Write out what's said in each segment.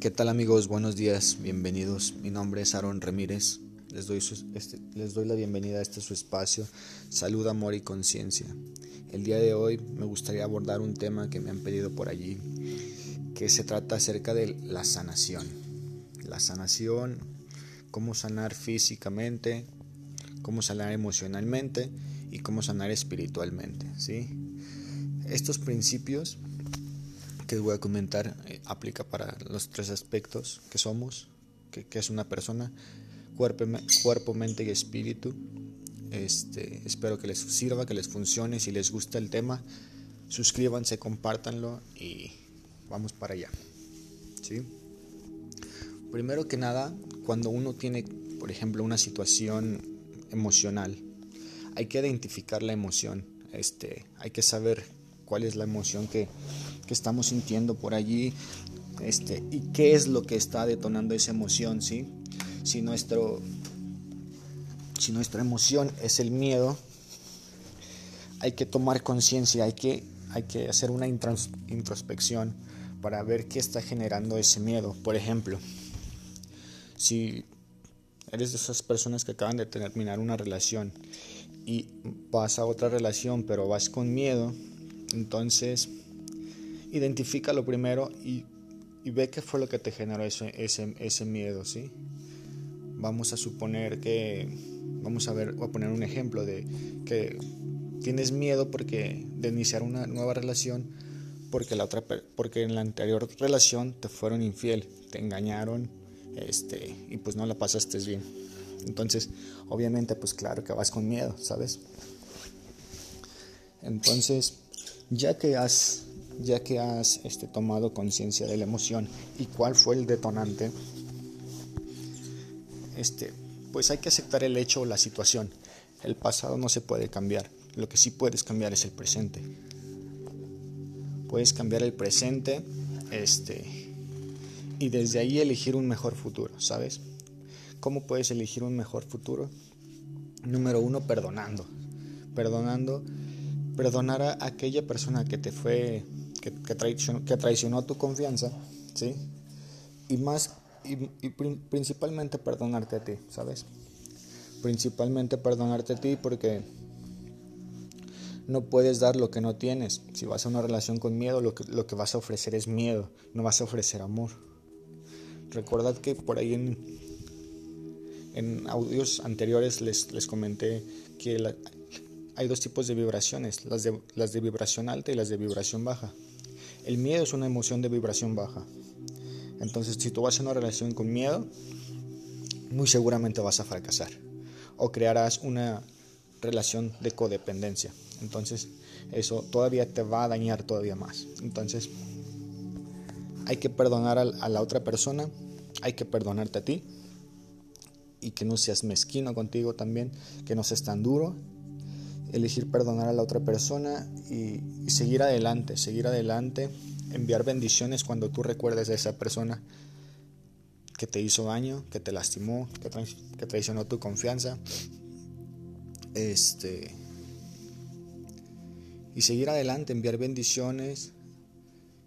¿Qué tal amigos? Buenos días, bienvenidos. Mi nombre es Aaron Ramírez. Les doy, este, les doy la bienvenida a este su espacio, Salud, Amor y Conciencia. El día de hoy me gustaría abordar un tema que me han pedido por allí, que se trata acerca de la sanación. La sanación, cómo sanar físicamente, cómo sanar emocionalmente y cómo sanar espiritualmente. ¿sí? Estos principios que voy a comentar eh, aplica para los tres aspectos que somos, que, es una persona, cuerpo, cuerpo, mente y espíritu. Este, espero que les sirva, que les funcione. Si les gusta el tema, suscríbanse, compártanlo y vamos para allá. ¿sí? Primero que nada, cuando uno tiene, por ejemplo, una situación emocional, hay que identificar la emoción. Este, hay que saber cuál es la emoción que, que estamos sintiendo por allí este, y qué es lo que está detonando esa emoción, ¿sí? Si, nuestro, si nuestra emoción es el miedo, hay que tomar conciencia, hay que, hay que hacer una introspección para ver qué está generando ese miedo. Por ejemplo, si eres de esas personas que acaban de terminar una relación y vas a otra relación pero vas con miedo, entonces identifica lo primero y, ve qué fue lo que te generó ese, miedo, ¿sí? Vamos a suponer que, vamos a ver, a poner un ejemplo de que tienes miedo porque de iniciar una nueva relación porque la otra porque en la anterior relación te fueron infiel, te engañaron, este, y pues no la pasaste bien. Entonces, obviamente, pues claro que vas con miedo, ¿sabes? Entonces, ya que has ya que has este, tomado conciencia de la emoción y cuál fue el detonante, este, pues hay que aceptar el hecho o la situación. El pasado no se puede cambiar, lo que sí puedes cambiar es el presente. Puedes cambiar el presente este, y desde ahí elegir un mejor futuro, ¿sabes? ¿Cómo puedes elegir un mejor futuro? Número uno, perdonando. Perdonando, perdonar a aquella persona que te fue que, traicionó, tu confianza, ¿sí? Y más, y, principalmente perdonarte a ti, ¿sabes? Principalmente perdonarte a ti porque no puedes dar lo que no tienes. Si vas a una relación con miedo, lo que, lo que vas a ofrecer es miedo, no vas a ofrecer amor. Recordad que por ahí en, en audios anteriores les, les comenté que hay dos tipos de vibraciones, las de, las de vibración alta y las de vibración baja. El miedo es una emoción de vibración baja. Entonces, si tú vas a una relación con miedo, muy seguramente vas a fracasar o crearás una relación de codependencia. Entonces, eso todavía te va a dañar todavía más. Entonces, hay que perdonar a la otra persona, hay que perdonarte a ti y que no seas mezquino contigo también, que no seas tan duro elegir perdonar a la otra persona y, seguir adelante, seguir adelante, enviar bendiciones cuando tú recuerdes a esa persona que te hizo daño, que te lastimó, que, traicionó tu confianza. Este y seguir adelante, enviar bendiciones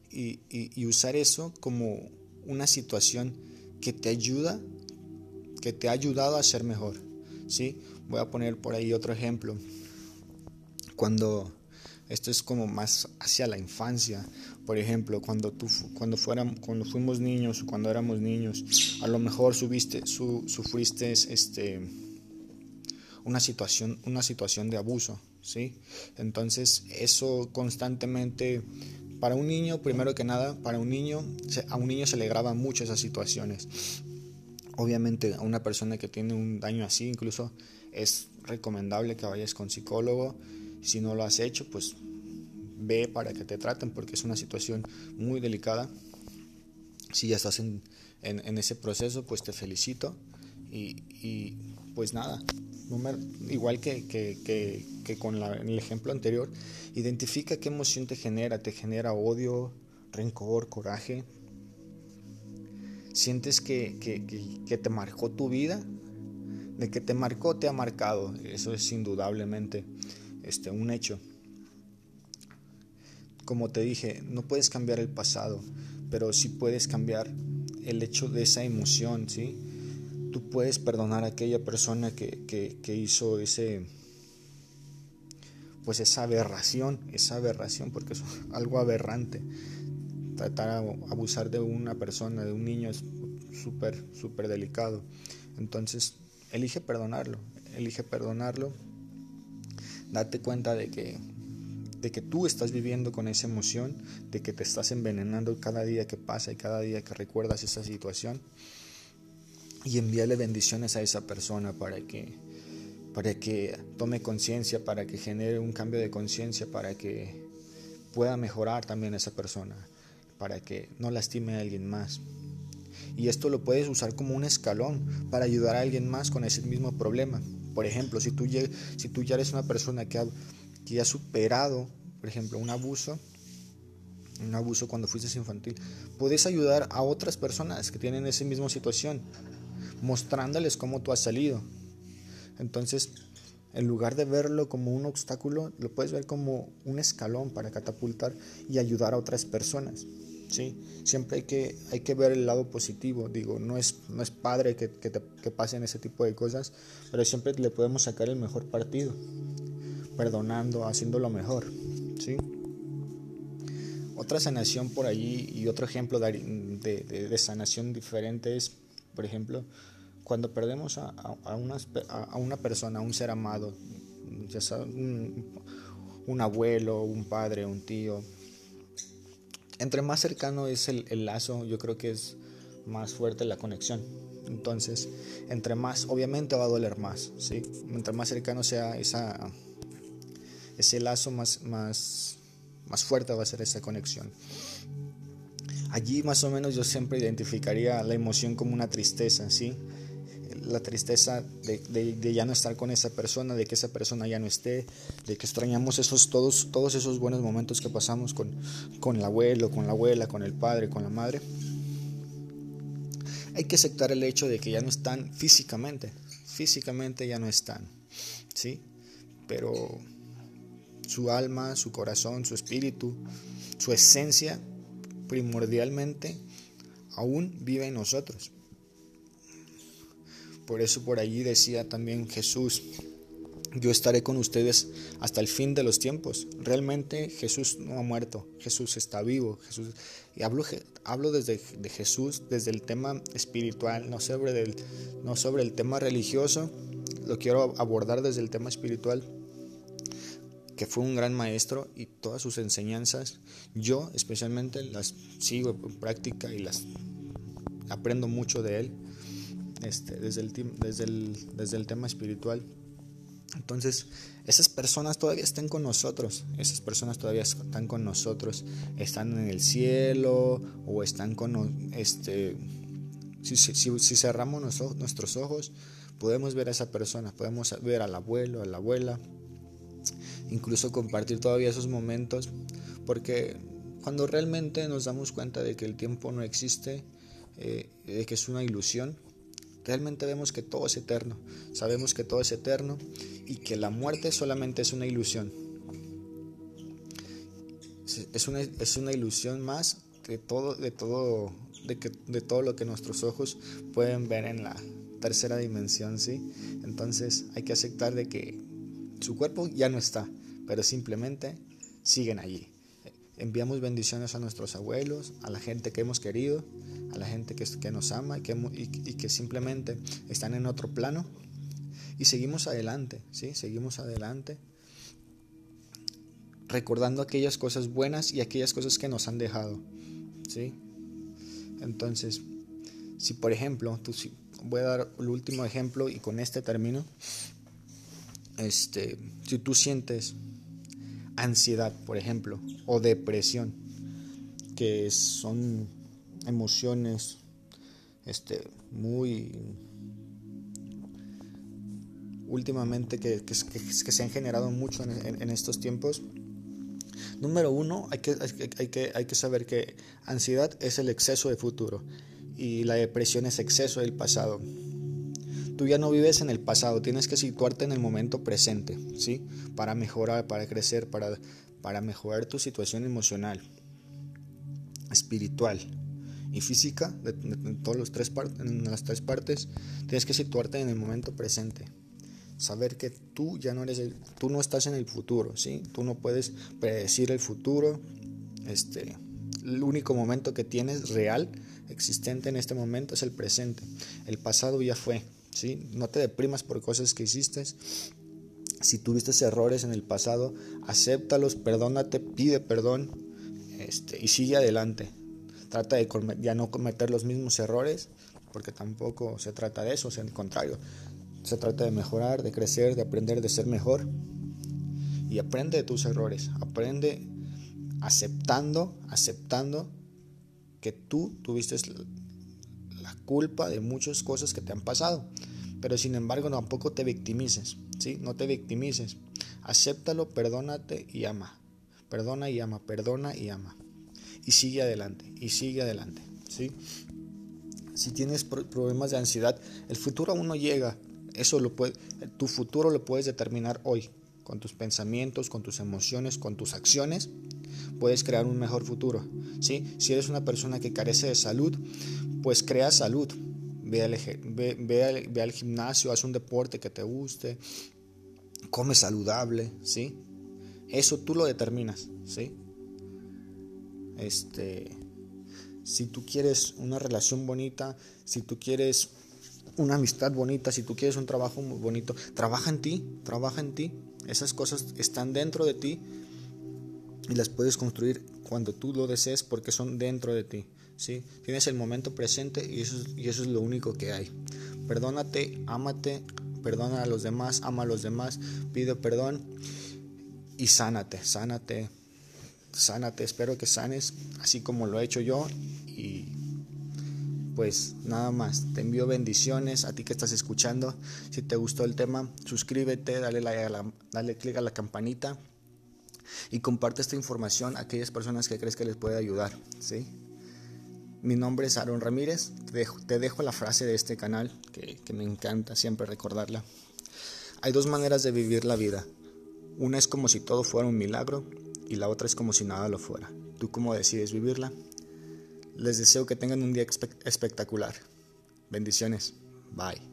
y, y, usar eso como una situación que te ayuda, que te ha ayudado a ser mejor. ¿sí? Voy a poner por ahí otro ejemplo cuando esto es como más hacia la infancia. Por ejemplo, cuando, tú, cuando, cuando fuimos niños, cuando éramos niños, a lo mejor subiste, su, sufriste este, una, situación, una situación de abuso. ¿sí? Entonces, eso constantemente, para un niño, primero que nada, para un niño, a un niño se le graban mucho esas situaciones. Obviamente, a una persona que tiene un daño así, incluso es recomendable que vayas con psicólogo si no lo has hecho, pues ve para que te traten porque es una situación muy delicada. Si ya estás en, ese proceso, pues te felicito y, pues nada, igual que, con el ejemplo anterior, identifica qué emoción te genera, te genera odio, rencor, coraje. ¿Sientes que, que te marcó tu vida? De que te marcó, te ha marcado, eso es indudablemente este, un hecho. Como te dije, no puedes cambiar el pasado, pero sí puedes cambiar el hecho de esa emoción, ¿sí? Tú puedes perdonar a aquella persona que, que hizo ese, pues esa aberración, esa aberración, porque es algo aberrante. Tratar de abusar de una persona, de un niño es súper, súper delicado. Entonces, elige perdonarlo, elige perdonarlo. Date cuenta de que, de que tú estás viviendo con esa emoción, de que te estás envenenando cada día que pasa y cada día que recuerdas esa situación. Y envíale bendiciones a esa persona para que para que tome conciencia, para que genere un cambio de conciencia, para que pueda mejorar también esa persona, para que no lastime a alguien más. Y esto lo puedes usar como un escalón para ayudar a alguien más con ese mismo problema. Por ejemplo, si tú, ya eres una persona que ha, que ha superado, por ejemplo, un abuso, un abuso cuando fuiste infantil, puedes ayudar a otras personas que tienen esa misma situación, mostrándoles cómo tú has salido, entonces, en lugar de verlo como un obstáculo, lo puedes ver como un escalón para catapultar y ayudar a otras personas. Siempre hay que, hay que ver el lado positivo. Digo, no es, no es padre que, que, que pasen ese tipo de cosas, pero siempre le podemos sacar el mejor partido, perdonando, haciendo lo mejor. ¿sí? Otra sanación por allí y otro ejemplo de, de, sanación diferente es, por ejemplo, cuando perdemos a, a, una, a, una, persona, a un ser amado, ya sea un, abuelo, un padre, un tío, entre más cercano es el, lazo, yo creo que es más fuerte la conexión. Entonces, entre más, obviamente va a doler más, ¿sí? Mientras más cercano sea esa, ese lazo, más, más, más fuerte va a ser esa conexión. Allí más o menos yo siempre identificaría la emoción como una tristeza, ¿sí? La tristeza de, ya no estar con esa persona, de que esa persona ya no esté, de que extrañamos esos, todos, todos esos buenos momentos que pasamos con, con el abuelo, con la abuela, con el padre, con la madre. Hay que aceptar el hecho de que ya no están físicamente, físicamente ya no están, ¿sí? Pero su alma, su corazón, su espíritu, su esencia, primordialmente, aún vive en nosotros. Por eso por allí decía también Jesús, yo estaré con ustedes hasta el fin de los tiempos. Realmente Jesús no ha muerto, Jesús está vivo. Jesús, y hablo, hablo desde de Jesús, desde el tema espiritual, no sobre, del, no sobre el tema religioso, lo quiero abordar desde el tema espiritual, que fue un gran maestro y todas sus enseñanzas, yo especialmente las sigo en práctica y las aprendo mucho de él este, desde, el, tema espiritual. Entonces, esas personas todavía están con nosotros, esas personas todavía están con nosotros, están en el cielo o están con, este, si, si, cerramos nuestros ojos, podemos ver a esa persona, podemos ver al abuelo, a la abuela, incluso compartir todavía esos momentos, porque cuando realmente nos damos cuenta de que el tiempo no existe, eh, de que es una ilusión, Realmente vemos que todo es eterno, sabemos que todo es eterno y que la muerte solamente es una ilusión. Es una, es una ilusión más de todo, de, todo, de, que, de todo lo que nuestros ojos pueden ver en la tercera dimensión, ¿sí? Entonces hay que aceptar de que su cuerpo ya no está, pero simplemente siguen allí. Enviamos bendiciones a nuestros abuelos, a la gente que hemos querido, a la gente que, nos ama y que, simplemente están en otro plano. Y seguimos adelante, ¿sí? Seguimos adelante recordando aquellas cosas buenas y aquellas cosas que nos han dejado, ¿sí? Entonces, si por ejemplo, tú, voy a dar el último ejemplo y con este termino, este, si tú sientes ansiedad, por ejemplo, o depresión, que son emociones este, muy últimamente que, que, se han generado mucho en, estos tiempos. Número uno, hay que, hay, que, hay que saber que ansiedad es el exceso de futuro y la depresión es exceso del pasado. Tú ya no vives en el pasado, tienes que situarte en el momento presente, ¿sí? Para mejorar, para crecer, para, para mejorar tu situación emocional, espiritual y física, de, todos los tres en las tres partes, tienes que situarte en el momento presente. Saber que tú ya no eres el, tú no estás en el futuro, ¿sí? Tú no puedes predecir el futuro. Este, el único momento que tienes real, existente en este momento es el presente. El pasado ya fue, ¿sí? No te deprimas por cosas que hiciste. Si tuviste errores en el pasado, acéptalos, perdónate, pide perdón este, y sigue adelante. Trata de ya no cometer los mismos errores, porque tampoco se trata de eso, o al contrario, se trata de mejorar, de crecer, de aprender, de ser mejor. Y aprende de tus errores, aprende aceptando, aceptando que tú tuviste la culpa de muchas cosas que te han pasado. Pero sin embargo, tampoco te victimices, ¿sí? No te victimices. Acéptalo, perdónate y ama. Perdona y ama, perdona y ama. Y sigue adelante, y sigue adelante, ¿sí? Si tienes problemas de ansiedad, el futuro aún no llega. Eso lo puede, tu futuro lo puedes determinar hoy, con tus pensamientos, con tus emociones, con tus acciones puedes crear un mejor futuro. ¿sí? Si eres una persona que carece de salud, pues crea salud. Ve al, ve, al, gimnasio, haz un deporte que te guste, come saludable, ¿sí? Eso tú lo determinas, ¿sí? Este, si tú quieres una relación bonita, si tú quieres una amistad bonita, si tú quieres un trabajo muy bonito, trabaja en ti, trabaja en ti. Esas cosas están dentro de ti y las puedes construir cuando tú lo desees porque son dentro de ti. ¿sí? Tienes el momento presente y eso, y eso es lo único que hay. Perdónate, ámate, perdona a los demás, ama a los demás, pide perdón y sánate, sánate, sánate. Espero que sanes así como lo he hecho yo y pues nada más, te envío bendiciones a ti que estás escuchando. Si te gustó el tema, suscríbete, dale, dale click a la campanita y comparte esta información a aquellas personas que crees que les puede ayudar. ¿sí? Mi nombre es Aaron Ramírez, te dejo, la frase de este canal que, que me encanta siempre recordarla. Hay dos maneras de vivir la vida. Una es como si todo fuera un milagro y la otra es como si nada lo fuera. ¿Tú cómo decides vivirla? Les deseo que tengan un día espectacular. Bendiciones. Bye.